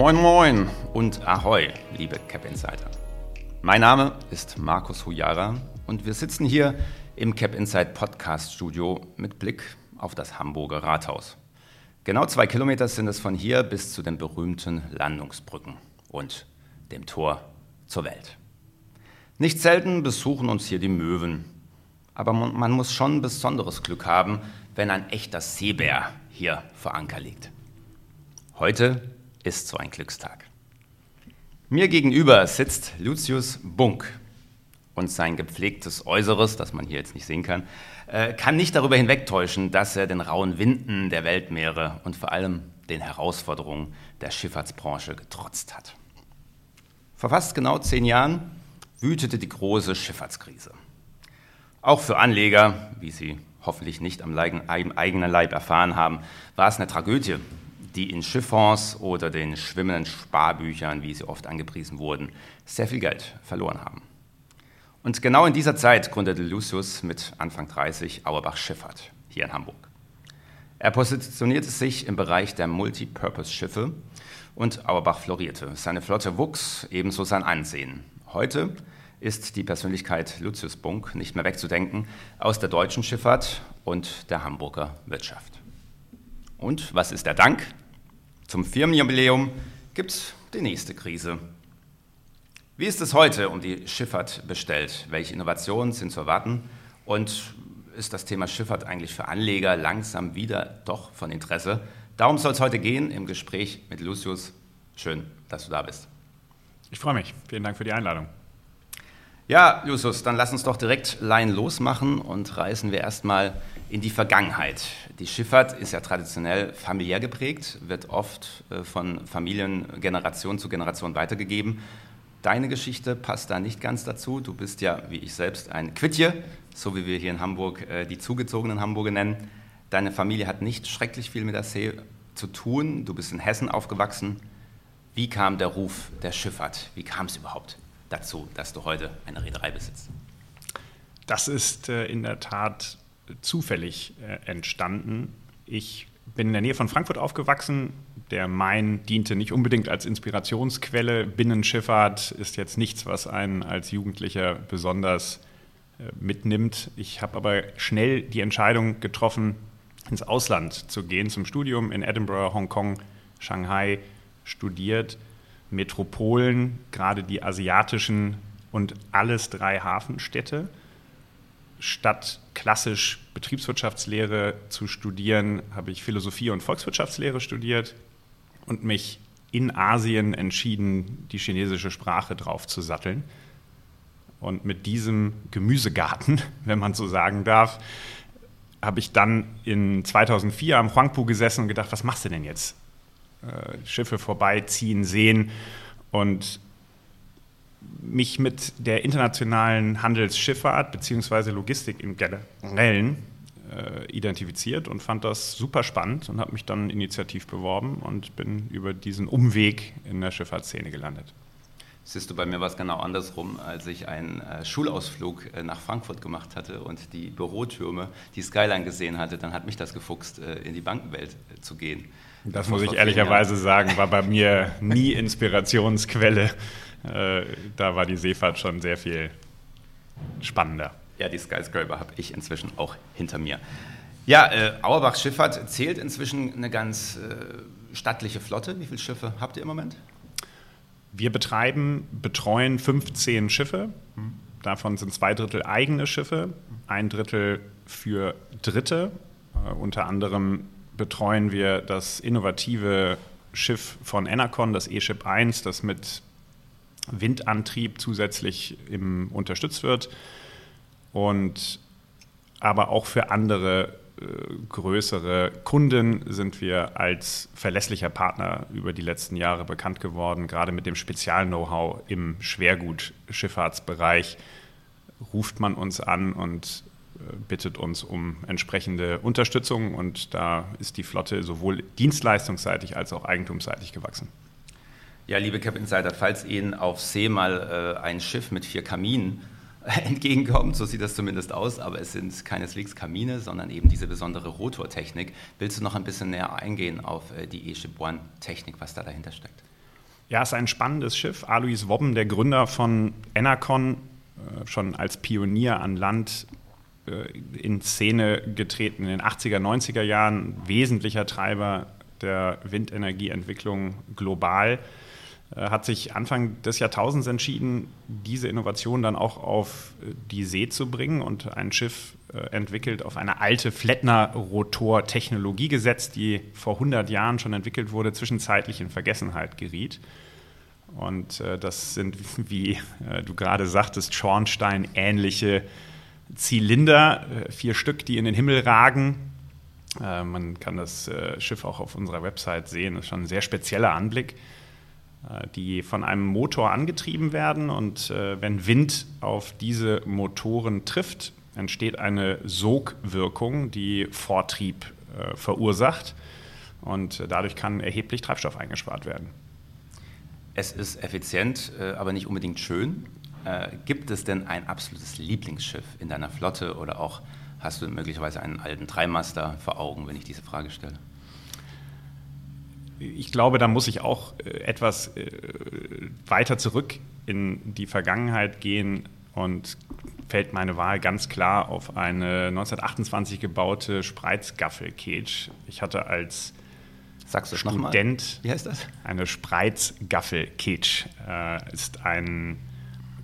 Moin Moin und Ahoi, liebe Cap Insider. Mein Name ist Markus Hujara und wir sitzen hier im Cap Inside Podcast Studio mit Blick auf das Hamburger Rathaus. Genau zwei Kilometer sind es von hier bis zu den berühmten Landungsbrücken und dem Tor zur Welt. Nicht selten besuchen uns hier die Möwen, aber man muss schon besonderes Glück haben, wenn ein echter Seebär hier vor Anker liegt. Heute ist so ein Glückstag. Mir gegenüber sitzt Lucius Bunk und sein gepflegtes Äußeres, das man hier jetzt nicht sehen kann, äh, kann nicht darüber hinwegtäuschen, dass er den rauen Winden der Weltmeere und vor allem den Herausforderungen der Schifffahrtsbranche getrotzt hat. Vor fast genau zehn Jahren wütete die große Schifffahrtskrise. Auch für Anleger, wie Sie hoffentlich nicht am eigenen Leib erfahren haben, war es eine Tragödie, die in Schifffonds oder den schwimmenden Sparbüchern, wie sie oft angepriesen wurden, sehr viel Geld verloren haben. Und genau in dieser Zeit gründete Lucius mit Anfang 30 Auerbach Schifffahrt hier in Hamburg. Er positionierte sich im Bereich der Multipurpose-Schiffe und Auerbach florierte. Seine Flotte wuchs, ebenso sein Ansehen. Heute ist die Persönlichkeit Lucius Bunk nicht mehr wegzudenken aus der deutschen Schifffahrt und der Hamburger Wirtschaft. Und was ist der Dank? Zum Firmenjubiläum gibt es die nächste Krise. Wie ist es heute um die Schifffahrt bestellt? Welche Innovationen sind zu erwarten? Und ist das Thema Schifffahrt eigentlich für Anleger langsam wieder doch von Interesse? Darum soll es heute gehen im Gespräch mit Lucius. Schön, dass du da bist. Ich freue mich. Vielen Dank für die Einladung. Ja, Justus, dann lass uns doch direkt Laien losmachen und reisen wir erstmal in die Vergangenheit. Die Schifffahrt ist ja traditionell familiär geprägt, wird oft äh, von Familien Generation zu Generation weitergegeben. Deine Geschichte passt da nicht ganz dazu. Du bist ja, wie ich selbst, ein Quittje, so wie wir hier in Hamburg äh, die zugezogenen Hamburger nennen. Deine Familie hat nicht schrecklich viel mit der See zu tun. Du bist in Hessen aufgewachsen. Wie kam der Ruf der Schifffahrt? Wie kam es überhaupt? dazu, dass du heute eine Reederei besitzt? Das ist äh, in der Tat zufällig äh, entstanden. Ich bin in der Nähe von Frankfurt aufgewachsen. Der Main diente nicht unbedingt als Inspirationsquelle. Binnenschifffahrt ist jetzt nichts, was einen als Jugendlicher besonders äh, mitnimmt. Ich habe aber schnell die Entscheidung getroffen, ins Ausland zu gehen zum Studium in Edinburgh, Hongkong, Shanghai studiert Metropolen, gerade die asiatischen und alles drei Hafenstädte. Statt klassisch Betriebswirtschaftslehre zu studieren, habe ich Philosophie und Volkswirtschaftslehre studiert und mich in Asien entschieden, die chinesische Sprache draufzusatteln. Und mit diesem Gemüsegarten, wenn man so sagen darf, habe ich dann in 2004 am Huangpu gesessen und gedacht, was machst du denn jetzt? Äh, Schiffe vorbeiziehen sehen und mich mit der internationalen Handelsschifffahrt bzw. Logistik im Generellen äh, identifiziert und fand das super spannend und habe mich dann initiativ beworben und bin über diesen Umweg in der Schifffahrtsszene gelandet. Siehst du, bei mir war es genau andersrum, als ich einen äh, Schulausflug äh, nach Frankfurt gemacht hatte und die Bürotürme, die Skyline gesehen hatte, dann hat mich das gefuchst, äh, in die Bankenwelt äh, zu gehen. Das muss ich ehrlicherweise sagen, war bei mir nie Inspirationsquelle. Äh, da war die Seefahrt schon sehr viel spannender. Ja, die Skyscraper habe ich inzwischen auch hinter mir. Ja, äh, Auerbach Schifffahrt zählt inzwischen eine ganz äh, stattliche Flotte. Wie viele Schiffe habt ihr im Moment? Wir betreiben, betreuen 15 Schiffe. Davon sind zwei Drittel eigene Schiffe, ein Drittel für Dritte, äh, unter anderem betreuen wir das innovative Schiff von Enercon, das E-Ship 1, das mit Windantrieb zusätzlich im, unterstützt wird. Und aber auch für andere äh, größere Kunden sind wir als verlässlicher Partner über die letzten Jahre bekannt geworden, gerade mit dem Spezial-Know-how im Schwergutschifffahrtsbereich ruft man uns an und bittet uns um entsprechende Unterstützung und da ist die Flotte sowohl dienstleistungsseitig als auch eigentumsseitig gewachsen. Ja, liebe Cap Insider, falls Ihnen auf See mal äh, ein Schiff mit vier Kaminen entgegenkommt, so sieht das zumindest aus, aber es sind keineswegs Kamine, sondern eben diese besondere Rotortechnik. Willst du noch ein bisschen näher eingehen auf äh, die E-Ship One-Technik, was da dahinter steckt? Ja, es ist ein spannendes Schiff. Alois Wobben, der Gründer von Enercon, äh, schon als Pionier an Land äh, in Szene getreten in den 80er, 90er Jahren, wesentlicher Treiber der Windenergieentwicklung global, äh, hat sich Anfang des Jahrtausends entschieden, diese Innovation dann auch auf die See zu bringen und ein Schiff entwickelt, auf eine alte Flettner-Rotor-Technologie gesetzt, die vor 100 Jahren schon entwickelt wurde, zwischenzeitlich in Vergessenheit geriet. Und äh, das sind, wie äh, du gerade sagtest, Schornstein-ähnliche Zylinder, äh, vier Stück, die in den Himmel ragen. Äh, man kann das äh, Schiff auch auf unserer Website sehen. Das ist schon ein sehr spezieller Anblick, äh, die von einem Motor angetrieben werden. Und wenn Wind auf diese Motoren trifft, entsteht eine Sogwirkung, die Vortrieb verursacht. Und dadurch kann erheblich Treibstoff eingespart werden. Es ist effizient, äh, aber nicht unbedingt schön. Äh, gibt es denn ein absolutes Lieblingsschiff in deiner Flotte oder auch hast du möglicherweise einen alten Dreimaster vor Augen, wenn ich diese Frage stelle? Ich glaube, da muss ich auch äh, etwas weiter zurück in die Vergangenheit gehen und fällt meine Wahl ganz klar auf eine 1928 gebaute Spreizgaffel-Cage. Ich hatte als Sagst Student. Wie heißt das? Eine Spreizgaffel-Kitsch äh, ist ein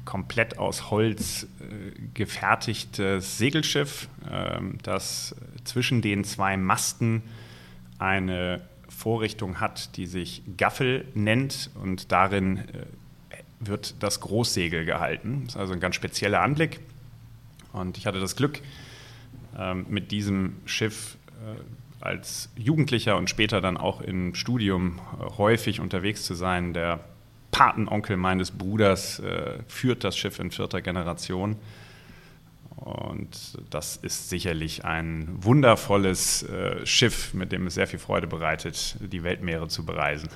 komplett aus Holz äh, gefertigtes Segelschiff, äh, das zwischen den zwei Masten eine Vorrichtung hat, die sich Gaffel nennt und darin äh, wird das Großsegel gehalten. Das ist also ein ganz spezieller Anblick. Und ich hatte das Glück, ähm, mit diesem Schiff äh, als Jugendlicher und später dann auch im Studium äh, häufig unterwegs zu sein. Der Patenonkel meines Bruders führt das Schiff in vierter Generation. Und das ist sicherlich ein wundervolles äh, Schiff, mit dem es sehr viel Freude bereitet, die Weltmeere zu bereisen.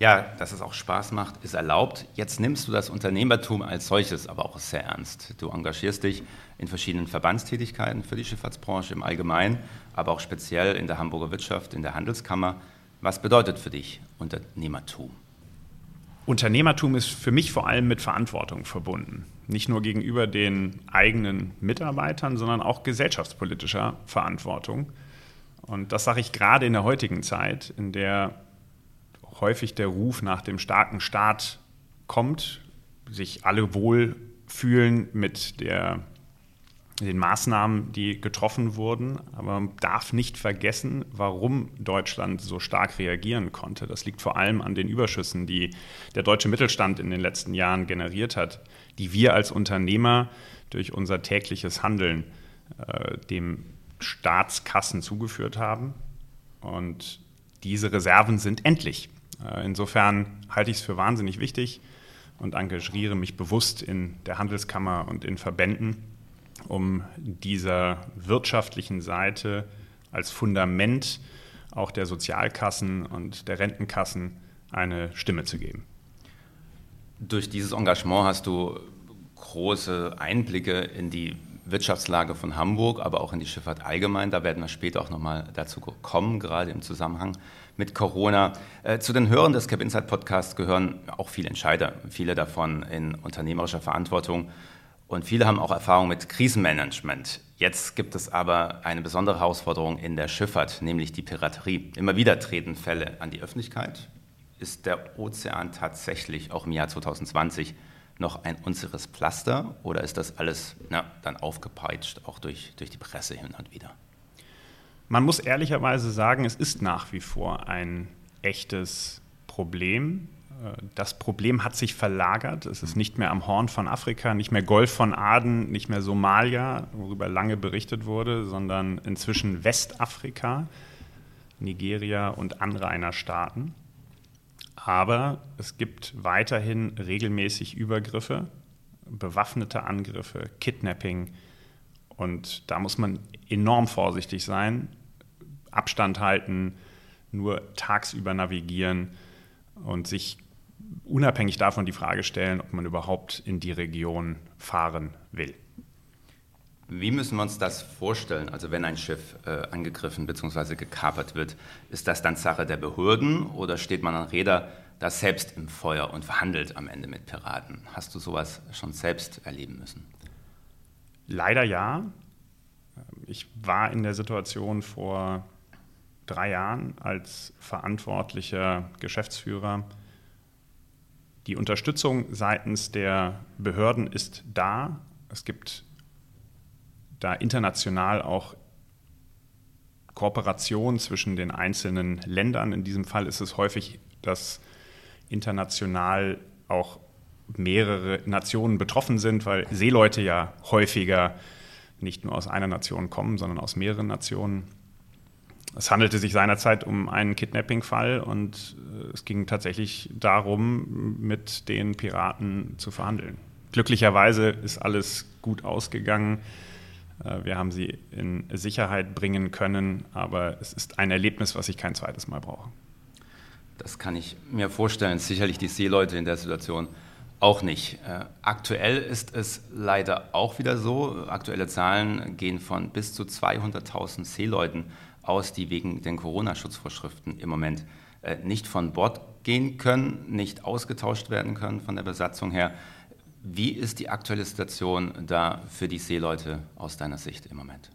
Ja, dass es auch Spaß macht, ist erlaubt. Jetzt nimmst du das Unternehmertum als solches aber auch sehr ernst. Du engagierst dich in verschiedenen Verbandstätigkeiten für die Schifffahrtsbranche im Allgemeinen, aber auch speziell in der Hamburger Wirtschaft, in der Handelskammer. Was bedeutet für dich Unternehmertum? Unternehmertum ist für mich vor allem mit Verantwortung verbunden. Nicht nur gegenüber den eigenen Mitarbeitern, sondern auch gesellschaftspolitischer Verantwortung. Und das sage ich gerade in der heutigen Zeit, in der häufig der Ruf nach dem starken Staat kommt, sich alle wohlfühlen mit der, den Maßnahmen, die getroffen wurden. Aber man darf nicht vergessen, warum Deutschland so stark reagieren konnte. Das liegt vor allem an den Überschüssen, die der deutsche Mittelstand in den letzten Jahren generiert hat, die wir als Unternehmer durch unser tägliches Handeln äh, dem Staatskassen zugeführt haben. Und diese Reserven sind endlich. Äh, insofern halte ich es für wahnsinnig wichtig und engagiere mich bewusst in der Handelskammer und in Verbänden, um dieser wirtschaftlichen Seite als Fundament auch der Sozialkassen und der Rentenkassen eine Stimme zu geben. Durch dieses Engagement hast du große Einblicke in die Wirtschaftslage von Hamburg, aber auch in die Schifffahrt allgemein. Da werden wir später auch nochmal dazu kommen, gerade im Zusammenhang mit Corona. Äh, zu den Hörern des Cap Insight Podcasts gehören auch viele Entscheider, viele davon in unternehmerischer Verantwortung. Und viele haben auch Erfahrung mit Krisenmanagement. Jetzt gibt es aber eine besondere Herausforderung in der Schifffahrt, nämlich die Piraterie. Immer wieder treten Fälle an die Öffentlichkeit. Ist der Ozean tatsächlich auch im Jahr 2020 noch ein unseres Pflaster oder ist das alles na, dann aufgepeitscht, auch durch, durch die Presse hin und wieder? Man muss ehrlicherweise sagen, es ist nach wie vor ein echtes Problem. Das Problem hat sich verlagert. Es ist nicht mehr am Horn von Afrika, nicht mehr Golf von Aden, nicht mehr Somalia, worüber lange berichtet wurde, sondern inzwischen Westafrika, Nigeria und Anrainerstaaten. Aber es gibt weiterhin regelmäßig Übergriffe, bewaffnete Angriffe, Kidnapping. Und da muss man enorm vorsichtig sein, Abstand halten, nur tagsüber navigieren und sich unabhängig davon die Frage stellen, ob man überhaupt in die Region fahren will. Wie müssen wir uns das vorstellen? Also wenn ein Schiff äh, angegriffen bzw. gekapert wird, ist das dann Sache der Behörden oder steht man an Räder da selbst im Feuer und verhandelt am Ende mit Piraten. Hast du sowas schon selbst erleben müssen? Leider ja. Ich war in der Situation vor drei Jahren als verantwortlicher Geschäftsführer. Die Unterstützung seitens der Behörden ist da. Es gibt da international auch Kooperation zwischen den einzelnen Ländern. In diesem Fall ist es häufig, dass international auch mehrere Nationen betroffen sind, weil Seeleute ja häufiger nicht nur aus einer Nation kommen, sondern aus mehreren Nationen. Es handelte sich seinerzeit um einen Kidnapping-Fall und es ging tatsächlich darum, mit den Piraten zu verhandeln. Glücklicherweise ist alles gut ausgegangen. Äh, wir haben sie in Sicherheit bringen können, aber es ist ein Erlebnis, was ich kein zweites Mal brauche. Das kann ich mir vorstellen. Sicherlich die Seeleute in der Situation auch nicht. Äh, aktuell ist es leider auch wieder so. Aktuelle Zahlen gehen von bis zu 200.000 Seeleuten aus, die wegen den Corona-Schutzvorschriften im Moment nicht von Bord gehen können, nicht ausgetauscht werden können von der Besatzung her. Wie ist die aktuelle Situation da für die Seeleute aus deiner Sicht im Moment?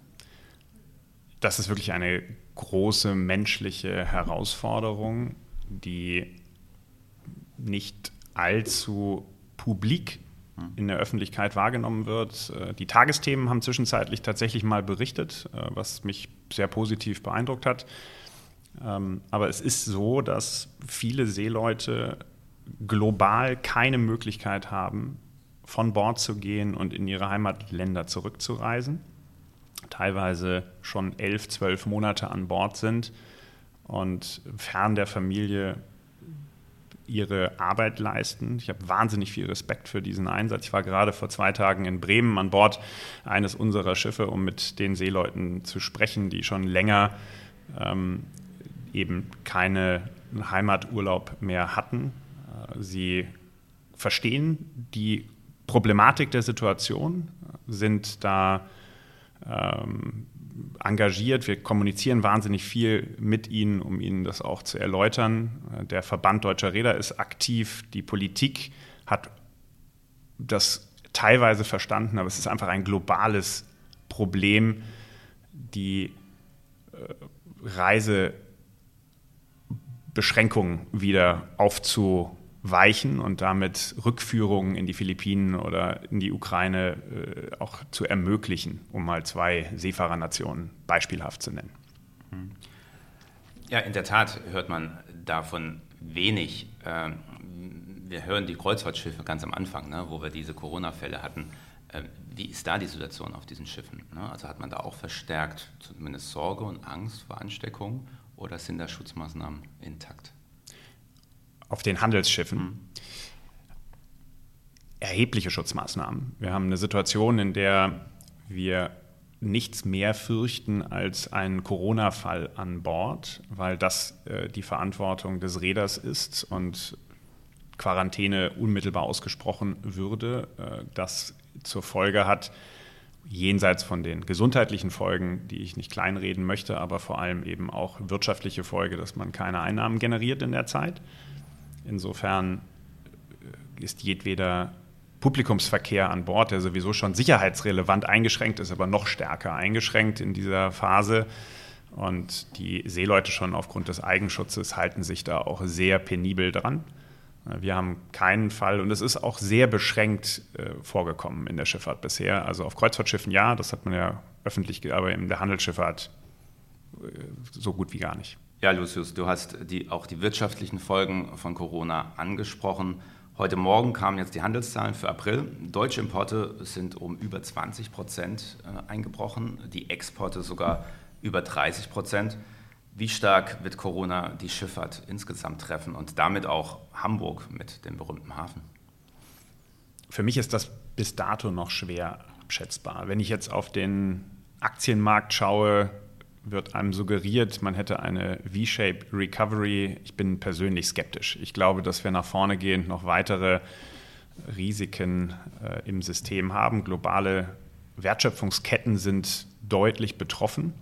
Das ist wirklich eine große menschliche Herausforderung, die nicht allzu publik in der Öffentlichkeit wahrgenommen wird. Äh, die Tagesthemen haben zwischenzeitlich tatsächlich mal berichtet, äh, was mich sehr positiv beeindruckt hat. Ähm, aber es ist so, dass viele Seeleute global keine Möglichkeit haben, von Bord zu gehen und in ihre Heimatländer zurückzureisen. Teilweise schon elf, zwölf Monate an Bord sind und fern der Familie ihre Arbeit leisten. Ich habe wahnsinnig viel Respekt für diesen Einsatz. Ich war gerade vor zwei Tagen in Bremen an Bord eines unserer Schiffe, um mit den Seeleuten zu sprechen, die schon länger ähm, eben keinen Heimaturlaub mehr hatten. Äh, sie verstehen die Problematik der Situation, sind da ähm, engagiert. Wir kommunizieren wahnsinnig viel mit ihnen, um ihnen das auch zu erläutern. Der Verband Deutscher Räder ist aktiv. Die Politik hat das teilweise verstanden, aber es ist einfach ein globales Problem, die äh, Reisebeschränkungen wieder aufzubauen weichen und damit Rückführungen in die Philippinen oder in die Ukraine äh, auch zu ermöglichen, um mal zwei Seefahrernationen beispielhaft zu nennen. Ja, in der Tat hört man davon wenig. Ähm, wir hören die Kreuzfahrtschiffe ganz am Anfang, ne, wo wir diese Corona-Fälle hatten. Ähm, wie ist da die Situation auf diesen Schiffen? Ne? Also hat man da auch verstärkt zumindest Sorge und Angst vor Ansteckung oder sind da Schutzmaßnahmen intakt? auf den Handelsschiffen. Mhm. Erhebliche Schutzmaßnahmen. Wir haben eine Situation, in der wir nichts mehr fürchten als einen Corona-Fall an Bord, weil das äh, die Verantwortung des Räders ist und Quarantäne unmittelbar ausgesprochen würde, äh, das zur Folge hat, jenseits von den gesundheitlichen Folgen, die ich nicht kleinreden möchte, aber vor allem eben auch wirtschaftliche Folge, dass man keine Einnahmen generiert in der Zeit. Insofern äh, ist jedweder Publikumsverkehr an Bord, der sowieso schon sicherheitsrelevant eingeschränkt ist, aber noch stärker eingeschränkt in dieser Phase. Und die Seeleute schon aufgrund des Eigenschutzes halten sich da auch sehr penibel dran. Wir haben keinen Fall und es ist auch sehr beschränkt äh, vorgekommen in der Schifffahrt bisher. Also auf Kreuzfahrtschiffen ja, das hat man ja öffentlich, aber in der Handelsschifffahrt äh, so gut wie gar nicht. Ja, Lucius, du hast die, auch die wirtschaftlichen Folgen von Corona angesprochen. Heute Morgen kamen jetzt die Handelszahlen für April. Deutsche Importe sind um über 20 Prozent äh, eingebrochen, die Exporte sogar über 30 Prozent. Wie stark wird Corona die Schifffahrt insgesamt treffen und damit auch Hamburg mit dem berühmten Hafen? Für mich ist das bis dato noch schwer abschätzbar. Wenn ich jetzt auf den Aktienmarkt schaue, wird einem suggeriert, man hätte eine V-Shape Recovery. Ich bin persönlich skeptisch. Ich glaube, dass wir nach vorne gehend noch weitere Risiken äh, im System haben. Globale Wertschöpfungsketten sind deutlich betroffen.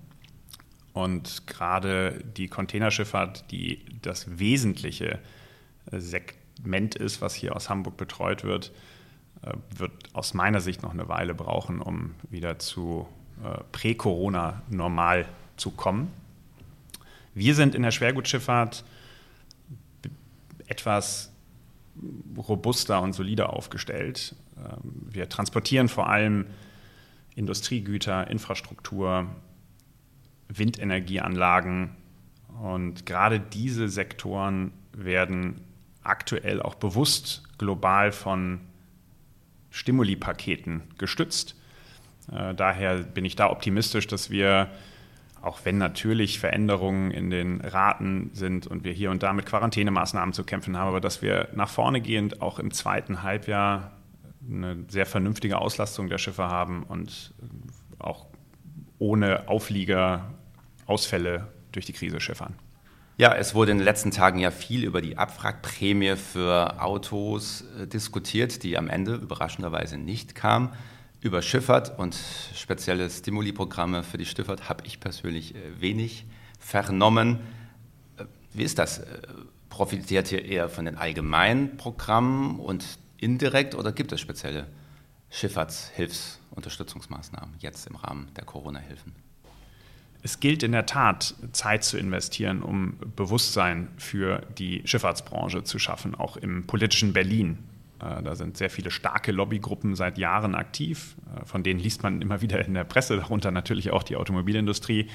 Und gerade die Containerschifffahrt, die das Wesentliche Segment ist, was hier aus Hamburg betreut wird, äh, wird aus meiner Sicht noch eine Weile brauchen, um wieder zu äh, Prä-Corona normal zu kommen. Wir sind in der Schwergutschifffahrt etwas robuster und solider aufgestellt. Ähm, wir transportieren vor allem Industriegüter, Infrastruktur, Windenergieanlagen und gerade diese Sektoren werden aktuell auch bewusst global von Stimulipaketen gestützt. Äh, daher bin ich da optimistisch, dass wir, auch wenn natürlich Veränderungen in den Raten sind und wir hier und da mit Quarantänemaßnahmen zu kämpfen haben, aber dass wir nach vorne gehend auch im zweiten Halbjahr eine sehr vernünftige Auslastung der Schiffe haben und auch ohne Auflieger Ausfälle durch die Krise schiffern. Ja, es wurde in den letzten Tagen ja viel über die Abwrackprämie für Autos äh, diskutiert, die am Ende überraschenderweise nicht kam. Über Schifffahrt und spezielle Stimuli-Programme für die Schifffahrt habe ich persönlich äh, wenig vernommen. Äh, wie ist das? Profitiert ihr eher von den allgemeinen Programmen und indirekt oder gibt es spezielle Schifffahrtshilfsunterstützungsmaßnahmen jetzt im Rahmen der Corona-Hilfen? Es gilt in der Tat, Zeit zu investieren, um Bewusstsein für die Schifffahrtsbranche zu schaffen, auch im politischen Berlin. Äh, da sind sehr viele starke Lobbygruppen seit Jahren aktiv. Äh, von denen liest man immer wieder in der Presse, darunter natürlich auch die Automobilindustrie.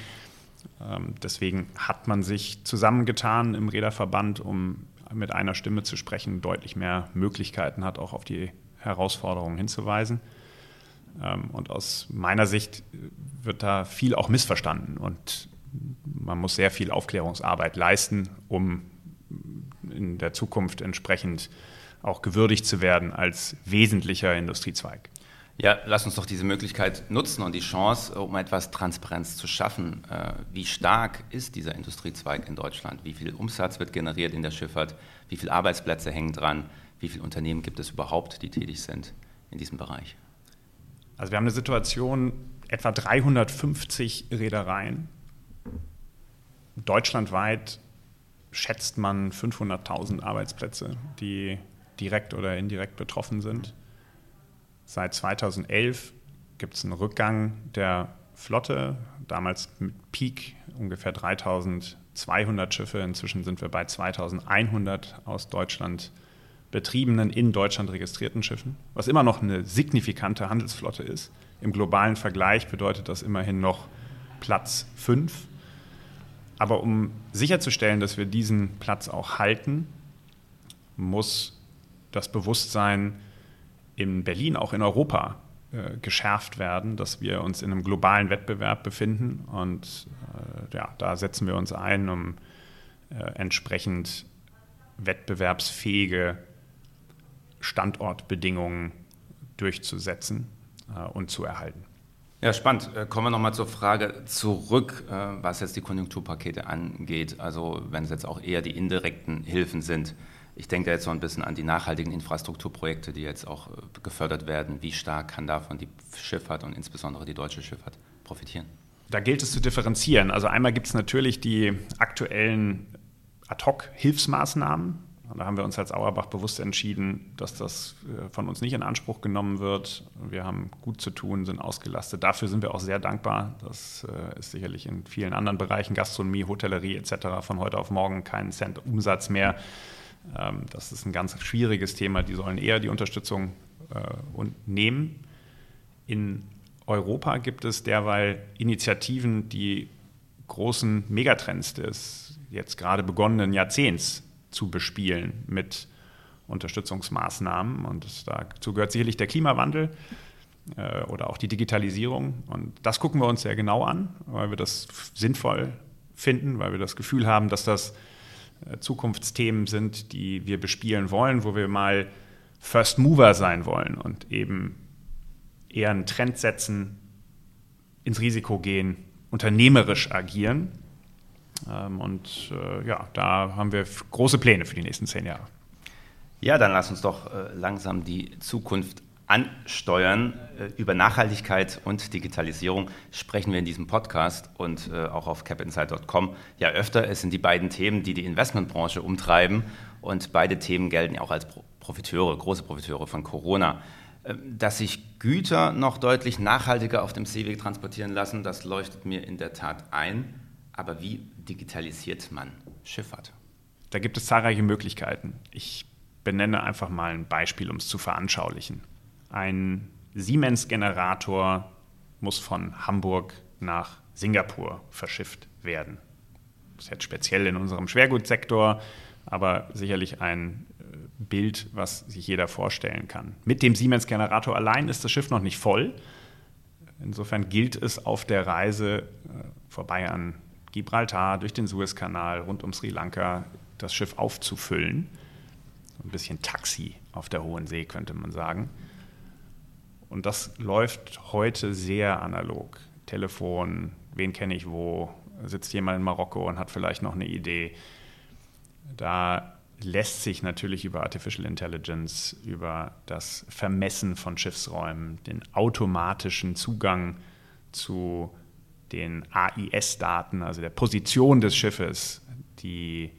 Ähm, deswegen hat man sich zusammengetan im Räderverband, um mit einer Stimme zu sprechen, deutlich mehr Möglichkeiten hat, auch auf die Herausforderungen hinzuweisen. Ähm, und aus meiner Sicht wird da viel auch missverstanden und man muss sehr viel Aufklärungsarbeit leisten, um in der Zukunft entsprechend auch gewürdigt zu werden als wesentlicher Industriezweig. Ja, lass uns doch diese Möglichkeit nutzen und die Chance, um etwas Transparenz zu schaffen. Äh, wie stark ist dieser Industriezweig in Deutschland? Wie viel Umsatz wird generiert in der Schifffahrt? Wie viele Arbeitsplätze hängen dran? Wie viele Unternehmen gibt es überhaupt, die tätig sind in diesem Bereich? Also wir haben eine Situation, etwa 350 Reedereien. Deutschlandweit schätzt man 500.000 Arbeitsplätze, die direkt oder indirekt betroffen sind. Seit 2011 gibt es einen Rückgang der Flotte, damals mit Peak ungefähr 3200 Schiffe. Inzwischen sind wir bei 2100 aus Deutschland betriebenen, in Deutschland registrierten Schiffen, was immer noch eine signifikante Handelsflotte ist. Im globalen Vergleich bedeutet das immerhin noch Platz 5. Aber um sicherzustellen, dass wir diesen Platz auch halten, muss das Bewusstsein in Berlin, auch in Europa, äh, geschärft werden, dass wir uns in einem globalen Wettbewerb befinden. Und äh, ja, da setzen wir uns ein, um äh, entsprechend wettbewerbsfähige Standortbedingungen durchzusetzen äh, und zu erhalten. Ja, spannend. Äh, kommen wir nochmal zur Frage zurück, äh, was jetzt die Konjunkturpakete angeht. Also wenn es jetzt auch eher die indirekten Hilfen sind. Ich denke jetzt so ein bisschen an die nachhaltigen Infrastrukturprojekte, die jetzt auch äh, gefördert werden. Wie stark kann davon die Schifffahrt und insbesondere die deutsche Schifffahrt profitieren? Da gilt es zu differenzieren. Also einmal gibt es natürlich die aktuellen Ad-Hoc-Hilfsmaßnahmen, da haben wir uns als Auerbach bewusst entschieden, dass das äh, von uns nicht in Anspruch genommen wird. Wir haben gut zu tun, sind ausgelastet. Dafür sind wir auch sehr dankbar. Das äh, ist sicherlich in vielen anderen Bereichen, Gastronomie, Hotellerie etc., von heute auf morgen keinen Cent Umsatz mehr. Ähm, das ist ein ganz schwieriges Thema. Die sollen eher die Unterstützung äh, nehmen. In Europa gibt es derweil Initiativen, die großen Megatrends des jetzt gerade begonnenen Jahrzehnts zu bespielen mit Unterstützungsmaßnahmen. Und dazu gehört sicherlich der Klimawandel äh, oder auch die Digitalisierung. Und das gucken wir uns sehr genau an, weil wir das sinnvoll finden, weil wir das Gefühl haben, dass das äh, Zukunftsthemen sind, die wir bespielen wollen, wo wir mal First Mover sein wollen und eben eher einen Trend setzen, ins Risiko gehen, unternehmerisch agieren und äh, ja, da haben wir große Pläne für die nächsten zehn Jahre. Ja, dann lass uns doch äh, langsam die Zukunft ansteuern. Äh, über Nachhaltigkeit und Digitalisierung sprechen wir in diesem Podcast und auch auf capinsight.com ja öfter. Es sind die beiden Themen, die die Investmentbranche umtreiben. Und beide Themen gelten ja auch als Profiteure, große Profiteure von Corona. Ähm, dass sich Güter noch deutlich nachhaltiger auf dem Seeweg transportieren lassen, das leuchtet mir in der Tat ein. Aber wie digitalisiert man Schifffahrt? Da gibt es zahlreiche Möglichkeiten. Ich benenne einfach mal ein Beispiel, um es zu veranschaulichen. Ein Siemens-Generator muss von Hamburg nach Singapur verschifft werden. Das ist jetzt speziell in unserem Schwergutsektor, aber sicherlich ein äh, Bild, was sich jeder vorstellen kann. Mit dem Siemens-Generator allein ist das Schiff noch nicht voll. Insofern gilt es auf der Reise äh, vorbei an Gibraltar, durch den Suezkanal, rund um Sri Lanka, das Schiff aufzufüllen. Ein bisschen Taxi auf der hohen See, könnte man sagen. Und das läuft heute sehr analog. Telefon, wen kenne ich wo, sitzt jemand in Marokko und hat vielleicht noch eine Idee. Da lässt sich natürlich über Artificial Intelligence, über das Vermessen von Schiffsräumen, den automatischen Zugang zu den AIS-Daten, also der Position des Schiffes, die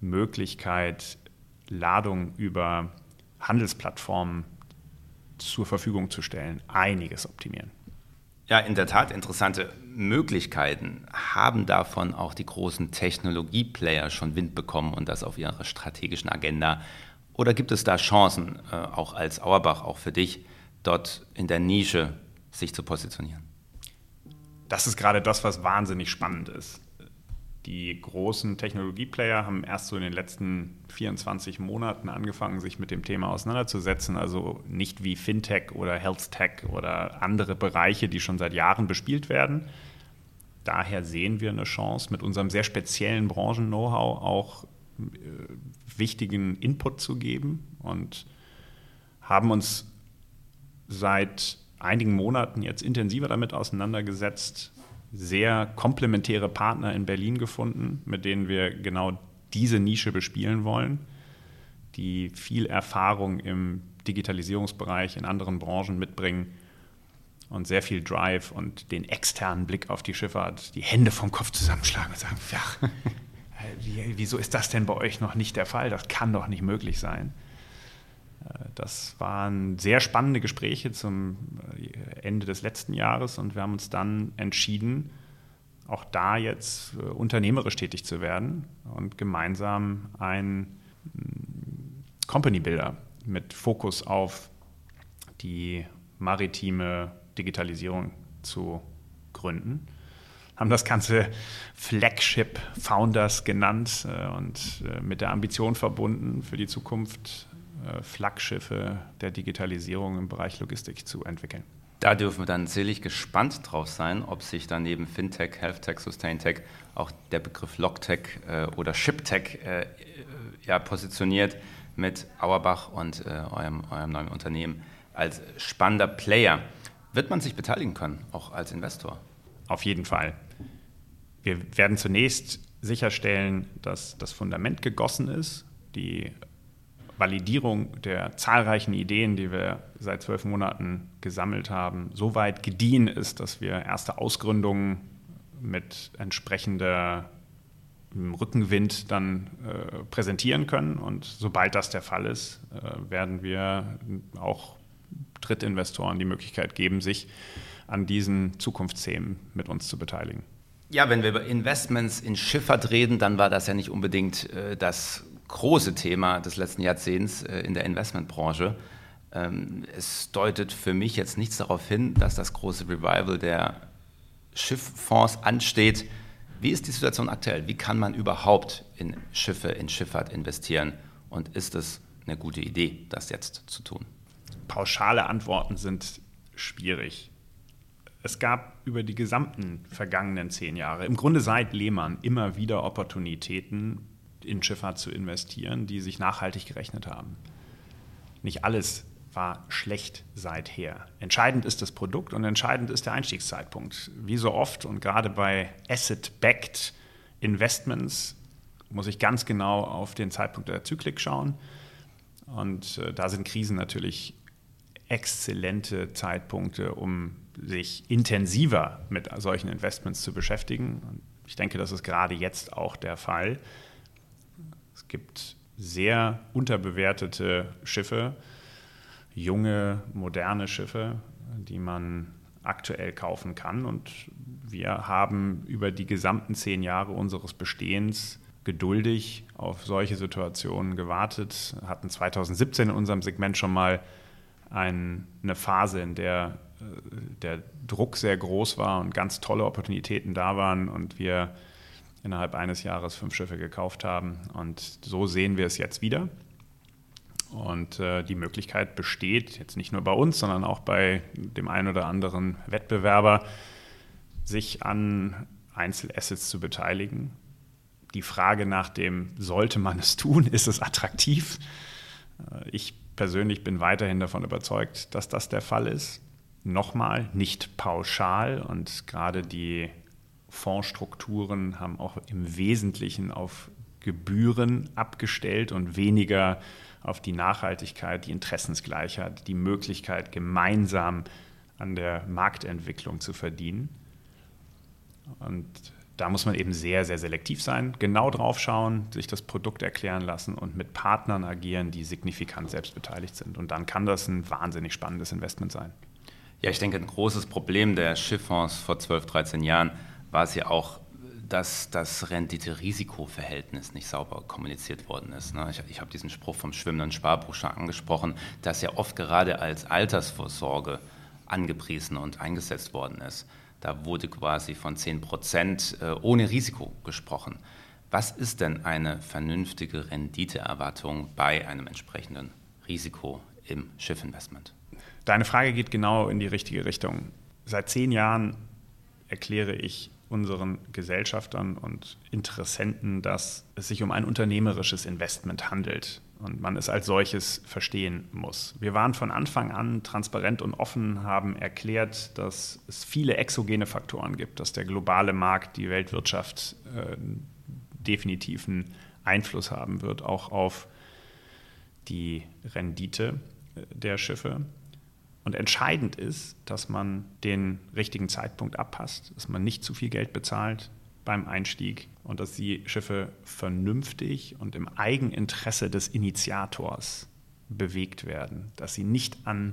Möglichkeit, Ladung über Handelsplattformen zur Verfügung zu stellen, einiges optimieren. Ja, in der Tat interessante Möglichkeiten. Haben davon auch die großen Technologieplayer schon Wind bekommen und das auf ihrer strategischen Agenda? Oder gibt es da Chancen, äh, auch als Auerbach, auch für dich, dort in der Nische sich zu positionieren? Das ist gerade das, was wahnsinnig spannend ist. Die großen Technologieplayer haben erst so in den letzten 24 Monaten angefangen, sich mit dem Thema auseinanderzusetzen. Also nicht wie Fintech oder Health Tech oder andere Bereiche, die schon seit Jahren bespielt werden. Daher sehen wir eine Chance, mit unserem sehr speziellen Branchen-Know-how auch äh, wichtigen Input zu geben und haben uns seit einigen Monaten jetzt intensiver damit auseinandergesetzt, sehr komplementäre Partner in Berlin gefunden, mit denen wir genau diese Nische bespielen wollen, die viel Erfahrung im Digitalisierungsbereich in anderen Branchen mitbringen und sehr viel Drive und den externen Blick auf die Schifffahrt, die Hände vom Kopf zusammenschlagen und sagen, ja, wieso ist das denn bei euch noch nicht der Fall? Das kann doch nicht möglich sein. Das waren sehr spannende Gespräche zum äh, Ende des letzten Jahres und wir haben uns dann entschieden, auch da jetzt äh, unternehmerisch tätig zu werden und gemeinsam ein mm, Company Builder mit Fokus auf die maritime Digitalisierung zu gründen. Haben das Ganze Flagship Founders genannt äh, und mit der Ambition verbunden, für die Zukunft äh, Flaggschiffe der Digitalisierung im Bereich Logistik zu entwickeln. Da dürfen wir dann selig gespannt drauf sein, ob sich daneben Fintech, Healthtech, Sustaintech auch der Begriff Logtech äh, oder Shiptech äh, ja, positioniert mit Auerbach und äh, eurem, eurem neuen Unternehmen als spannender Player. Wird man sich beteiligen können, auch als Investor? Auf jeden Fall. Wir werden zunächst sicherstellen, dass das Fundament gegossen ist, die Validierung der zahlreichen Ideen, die wir seit zwölf Monaten gesammelt haben, so weit gediehen ist, dass wir erste Ausgründungen mit entsprechender Rückenwind dann äh, präsentieren können. Und sobald das der Fall ist, äh, werden wir auch Drittinvestoren die Möglichkeit geben, sich an diesen Zukunftsthemen mit uns zu beteiligen. Ja, wenn wir über Investments in Schifffahrt reden, dann war das ja nicht unbedingt äh, das große Thema des letzten Jahrzehnts äh, in der Investmentbranche. Ähm, es deutet für mich jetzt nichts darauf hin, dass das große Revival der Schifffonds ansteht. Wie ist die Situation aktuell? Wie kann man überhaupt in Schiffe, in Schifffahrt investieren? Und ist es eine gute Idee, das jetzt zu tun? Pauschale Antworten sind schwierig. Es gab über die gesamten vergangenen zehn Jahre, im Grunde seit Lehmann, immer wieder Opportunitäten, in Schifffahrt zu investieren, die sich nachhaltig gerechnet haben. Nicht alles war schlecht seither. Entscheidend ist das Produkt und entscheidend ist der Einstiegszeitpunkt. Wie so oft und gerade bei Asset-Backed Investments muss ich ganz genau auf den Zeitpunkt der Zyklik schauen. Und äh, da sind Krisen natürlich exzellente Zeitpunkte, um sich intensiver mit solchen Investments zu beschäftigen. Und ich denke, das ist gerade jetzt auch der Fall. Es gibt sehr unterbewertete Schiffe, junge, moderne Schiffe, die man aktuell kaufen kann. Und wir haben über die gesamten zehn Jahre unseres Bestehens geduldig auf solche Situationen gewartet, hatten 2017 in unserem Segment schon mal ein, eine Phase, in der äh, der Druck sehr groß war und ganz tolle Opportunitäten da waren und wir innerhalb eines Jahres fünf Schiffe gekauft haben. Und so sehen wir es jetzt wieder. Und äh, die Möglichkeit besteht, jetzt nicht nur bei uns, sondern auch bei dem einen oder anderen Wettbewerber, sich an Einzelassets zu beteiligen. Die Frage nach dem, sollte man es tun, ist es attraktiv? Äh, ich persönlich bin weiterhin davon überzeugt, dass das der Fall ist. Nochmal, nicht pauschal und gerade die Fondsstrukturen haben auch im Wesentlichen auf Gebühren abgestellt und weniger auf die Nachhaltigkeit, die Interessensgleichheit, die Möglichkeit, gemeinsam an der Marktentwicklung zu verdienen. Und da muss man eben sehr, sehr selektiv sein, genau drauf schauen, sich das Produkt erklären lassen und mit Partnern agieren, die signifikant selbst beteiligt sind. Und dann kann das ein wahnsinnig spannendes Investment sein. Ja, ich denke, ein großes Problem der Schifffonds vor 12, 13 Jahren war es ja auch, dass das Rendite-Risiko-Verhältnis nicht sauber kommuniziert worden ist. Ne? Ich, ich habe diesen Spruch vom schwimmenden Sparbuch schon angesprochen, das ja oft gerade als Altersvorsorge angepriesen und eingesetzt worden ist. Da wurde quasi von 10 Prozent äh, ohne Risiko gesprochen. Was ist denn eine vernünftige Renditeerwartung bei einem entsprechenden Risiko im Schiffinvestment? Deine Frage geht genau in die richtige Richtung. Seit zehn Jahren erkläre ich unseren Gesellschaftern und Interessenten, dass es sich um ein unternehmerisches Investment handelt und man es als solches verstehen muss. Wir waren von Anfang an transparent und offen, haben erklärt, dass es viele exogene Faktoren gibt, dass der globale Markt, die Weltwirtschaft äh, definitiv einen Einfluss haben wird, auch auf die Rendite äh, der Schiffe. Und entscheidend ist, dass man den richtigen Zeitpunkt abpasst, dass man nicht zu viel Geld bezahlt beim Einstieg und dass die Schiffe vernünftig und im Eigeninteresse des Initiators bewegt werden, dass sie nicht an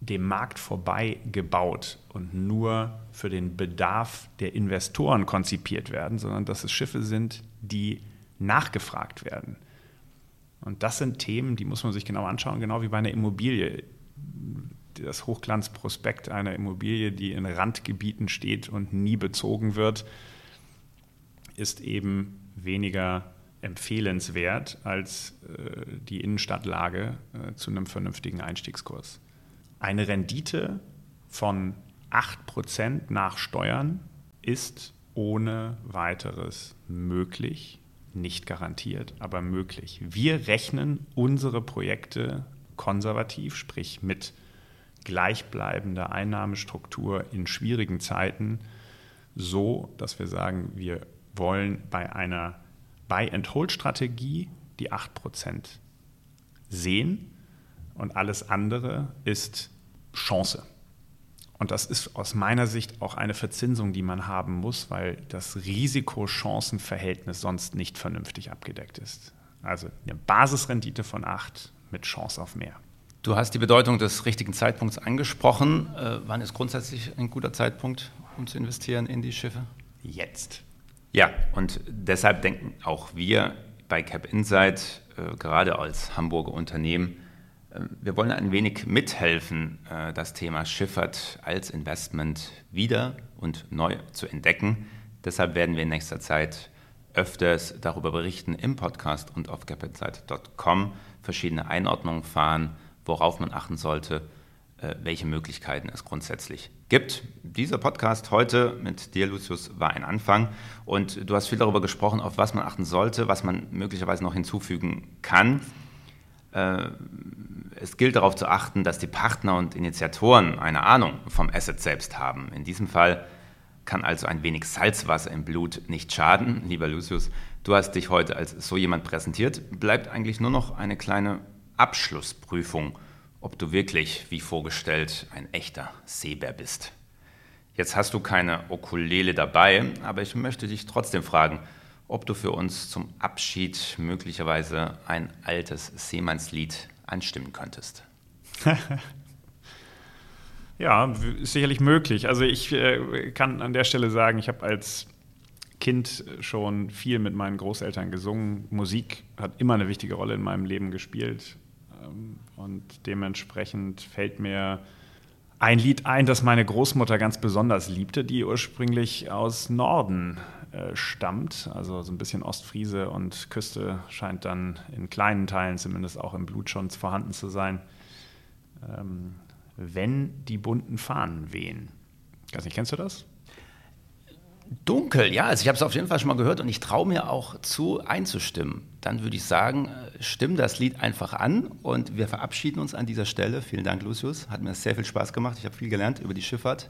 dem Markt vorbei gebaut und nur für den Bedarf der Investoren konzipiert werden, sondern dass es Schiffe sind, die nachgefragt werden. Und das sind Themen, die muss man sich genau anschauen, genau wie bei einer Immobilie das Hochglanzprospekt einer Immobilie, die in Randgebieten steht und nie bezogen wird, ist eben weniger empfehlenswert als äh, die Innenstadtlage äh, zu einem vernünftigen Einstiegskurs. Eine Rendite von 8% nach Steuern ist ohne weiteres möglich, nicht garantiert, aber möglich. Wir rechnen unsere Projekte konservativ, sprich mit gleichbleibende Einnahmestruktur in schwierigen Zeiten so, dass wir sagen, wir wollen bei einer Buy-and-Hold-Strategie die 8% sehen und alles andere ist Chance. Und das ist aus meiner Sicht auch eine Verzinsung, die man haben muss, weil das Risiko-Chancen-Verhältnis sonst nicht vernünftig abgedeckt ist. Also eine Basisrendite von 8 mit Chance auf mehr. Du hast die Bedeutung des richtigen Zeitpunkts angesprochen. Äh, wann ist grundsätzlich ein guter Zeitpunkt, um zu investieren in die Schiffe? Jetzt. Ja, und deshalb denken auch wir bei Cap Insight, äh, gerade als Hamburger Unternehmen, äh, wir wollen ein wenig mithelfen, das Thema Schifffahrt als Investment wieder und neu zu entdecken. Deshalb werden wir in nächster Zeit öfters darüber berichten im Podcast und auf capinsight.com, verschiedene Einordnungen fahren worauf man achten sollte, äh, welche Möglichkeiten es grundsätzlich gibt. Dieser Podcast heute mit dir, Lucius, war ein Anfang und du hast viel darüber gesprochen, auf was man achten sollte, was man möglicherweise noch hinzufügen kann. Äh, es gilt darauf zu achten, dass die Partner und Initiatoren eine Ahnung vom Asset selbst haben. In diesem Fall kann also ein wenig Salzwasser im Blut nicht schaden. Lieber Lucius, du hast dich heute als so jemand präsentiert. Bleibt eigentlich nur noch eine kleine Abschlussprüfung, ob du wirklich, wie vorgestellt, ein echter Seebär bist. Jetzt hast du keine Okulele dabei, aber ich möchte dich trotzdem fragen, ob du für uns zum Abschied möglicherweise ein altes Seemannslied anstimmen könntest. ja, sicherlich möglich. Also ich äh, kann an der Stelle sagen, ich habe als Kind schon viel mit meinen Großeltern gesungen. Musik hat immer eine wichtige Rolle in meinem Leben gespielt. Ähm, und dementsprechend fällt mir ein Lied ein, das meine Großmutter ganz besonders liebte, die ursprünglich aus Norden äh, stammt, also so ein bisschen Ostfriese und Küste scheint dann in kleinen Teilen zumindest auch im Blut schon vorhanden zu sein. Ähm, wenn die bunten Fahnen wehen. Ich weiß nicht, kennst du das? Dunkel, ja, also ich habe es auf jeden Fall schon mal gehört und ich traue mir auch zu einzustimmen. Dann würde ich sagen, äh, stimm das Lied einfach an und wir verabschieden uns an dieser Stelle. Vielen Dank, Lucius. Hat mir sehr viel Spaß gemacht. Ich habe viel gelernt über die Schifffahrt,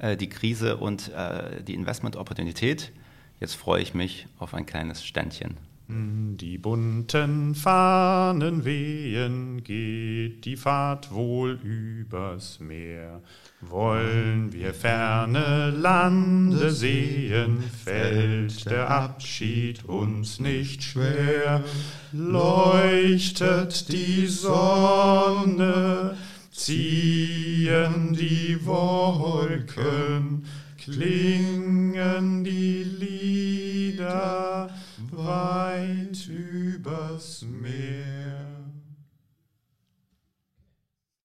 äh, die Krise und äh, die Investmentopportunität. Jetzt freue ich mich auf ein kleines Ständchen. Die bunten Fahnen wehen, geht die Fahrt wohl übers Meer. Wollen wir ferne Lande sehen, fällt der Abschied uns nicht schwer. Leuchtet die Sonne, ziehen die Wolken, klingen die Lieder weit übers Meer.